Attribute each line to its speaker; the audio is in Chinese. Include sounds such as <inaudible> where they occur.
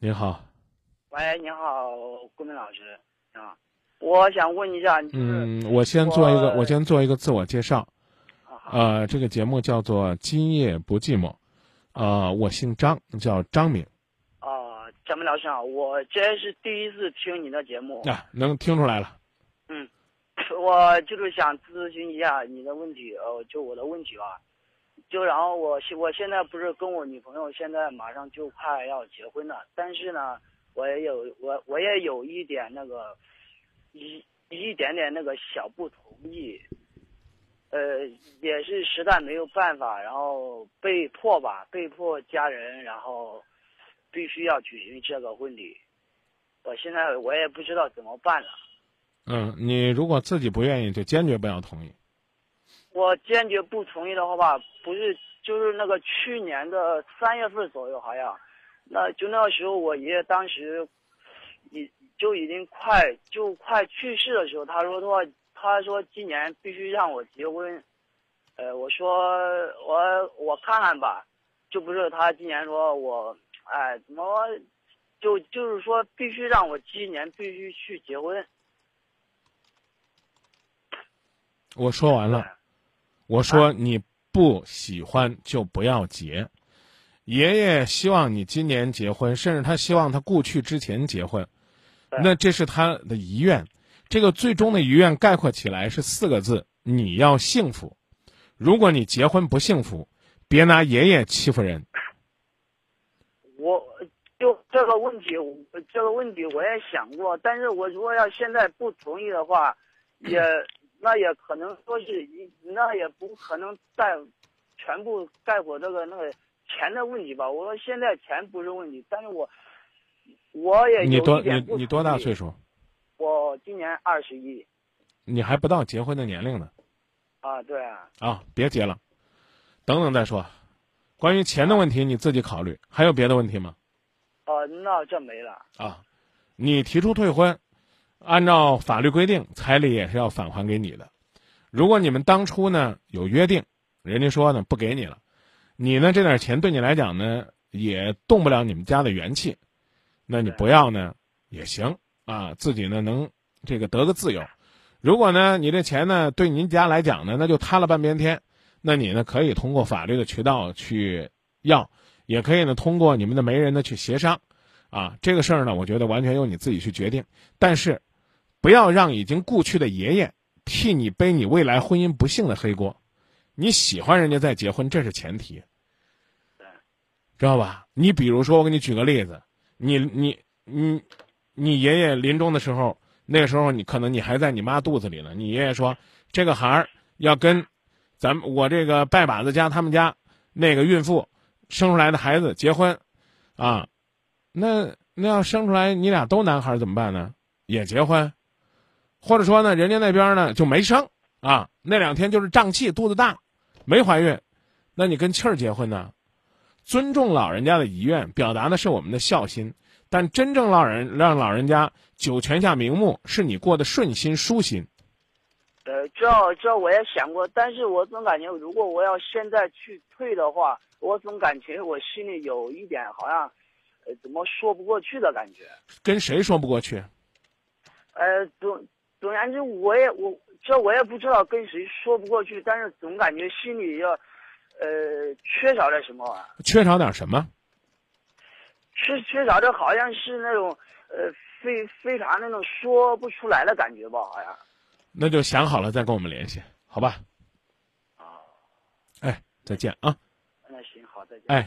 Speaker 1: 你好，
Speaker 2: 喂，你好，郭明老师啊，我想问一下，就是
Speaker 1: 嗯，我先做一个，
Speaker 2: 我
Speaker 1: 我先做一个自我介绍。
Speaker 2: 啊
Speaker 1: 呃，这个节目叫做《今夜不寂寞》，呃，我姓张，叫张明。
Speaker 2: 啊，张明老师好，我这是第一次听你的节目，
Speaker 1: 啊，能听出来了。
Speaker 2: 嗯 <coughs> 我就是想咨询一下你的问题，呃，就我的问题吧，就然后我现我现在不是跟我女朋友现在马上就快要结婚了，但是呢，我也有我我也有一点那个一一点点那个小不同意，呃，也是实在没有办法，然后被迫吧，被迫家人，然后必须要举行这个婚礼，我现在我也不知道怎么办了。
Speaker 1: 嗯，你如果自己不愿意，就坚决不要同意。
Speaker 2: 我坚决不同意的话吧，不是就是那个去年的三月份左右，好像，那就那个时候我爷爷当时，已就已经快就快去世的时候，他说的话，他说今年必须让我结婚，呃，我说我我看看吧，就不是他今年说我，哎，怎么，就就是说必须让我今年必须去结婚。
Speaker 1: 我说完了，我说你不喜欢就不要结。爷爷希望你今年结婚，甚至他希望他故去之前结婚，那这是他的遗愿。这个最终的遗愿概括起来是四个字：你要幸福。如果你结婚不幸福，别拿爷爷欺负人。
Speaker 2: 我就这个问题，这个问题我也想过，但是我如果要现在不同意的话，也那也可能说是一，那也不可能带全部概括这个那个钱的问题吧。我说现在钱不是问题，但是我我也有
Speaker 1: 你多你你多大岁？数？
Speaker 2: 我今年二十一
Speaker 1: 你还不到结婚的年龄呢。
Speaker 2: 啊，对啊，
Speaker 1: 啊，别结了，等等再说。关于钱的问题，你自己考虑。还有别的问题吗？
Speaker 2: 哦、那这没了。
Speaker 1: 啊，你提出退婚，按照法律规定，彩礼也是要返还给你的。如果你们当初呢有约定，人家说呢不给你了，你呢这点钱对你来讲呢也动不了你们家的元气，那你不要呢也行啊，自己呢能这个得个自由。如果呢你这钱呢对您家来讲呢那就塌了半边天，那你呢可以通过法律的渠道去要，也可以呢通过你们的媒人呢去协商。啊，这个事儿呢，我觉得完全由你自己去决定，但是，不要让已经故去的爷爷替你背你未来婚姻不幸的黑锅。你喜欢人家再结婚，这是前提，知道吧？你比如说，我给你举个例子，你你你你爷爷临终的时候，那个时候你可能你还在你妈肚子里呢，你爷爷说这个孩儿要跟咱们我这个拜把子家他们家那个孕妇生出来的孩子结婚，啊。那那要生出来你俩都男孩怎么办呢？也结婚，或者说呢，人家那边呢就没生啊，那两天就是胀气，肚子大，没怀孕，那你跟气儿结婚呢？尊重老人家的遗愿，表达的是我们的孝心，但真正让人让老人家九泉下瞑目，是你过得顺心舒心。
Speaker 2: 呃，这这我也想过，但是我总感觉，如果我要现在去退的话，我总感觉我心里有一点好像，呃，怎么说不过去的感觉。
Speaker 1: 跟谁说不过去？
Speaker 2: 呃，总总而言之，我也我这我也不知道跟谁说不过去，但是总感觉心里要，呃，缺少点什么啊，
Speaker 1: 缺少点什么？
Speaker 2: 缺缺少的好像是那种，呃，非非常那种说不出来的感觉吧，好像。
Speaker 1: 那就想好了再跟我们联系，好吧？
Speaker 2: 啊，
Speaker 1: 哎，再见啊！
Speaker 2: 那行，好，再见。
Speaker 1: 哎。